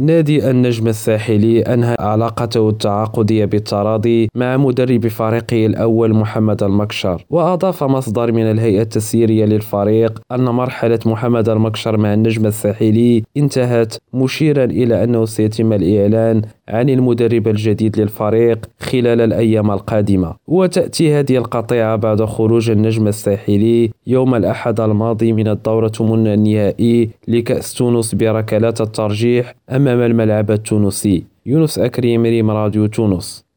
نادي النجم الساحلي أنهى علاقته التعاقدية بالتراضي مع مدرب فريقه الأول محمد المكشر وأضاف مصدر من الهيئة التسييرية للفريق أن مرحلة محمد المكشر مع النجم الساحلي انتهت مشيرا إلى أنه سيتم الإعلان عن المدرب الجديد للفريق خلال الأيام القادمة. وتأتي هذه القطيعة بعد خروج النجم الساحلي يوم الأحد الماضي من الدور ثمن النهائي لكأس تونس بركلات الترجيح أمام الملعب التونسي. يونس أكريم ريم راديو تونس.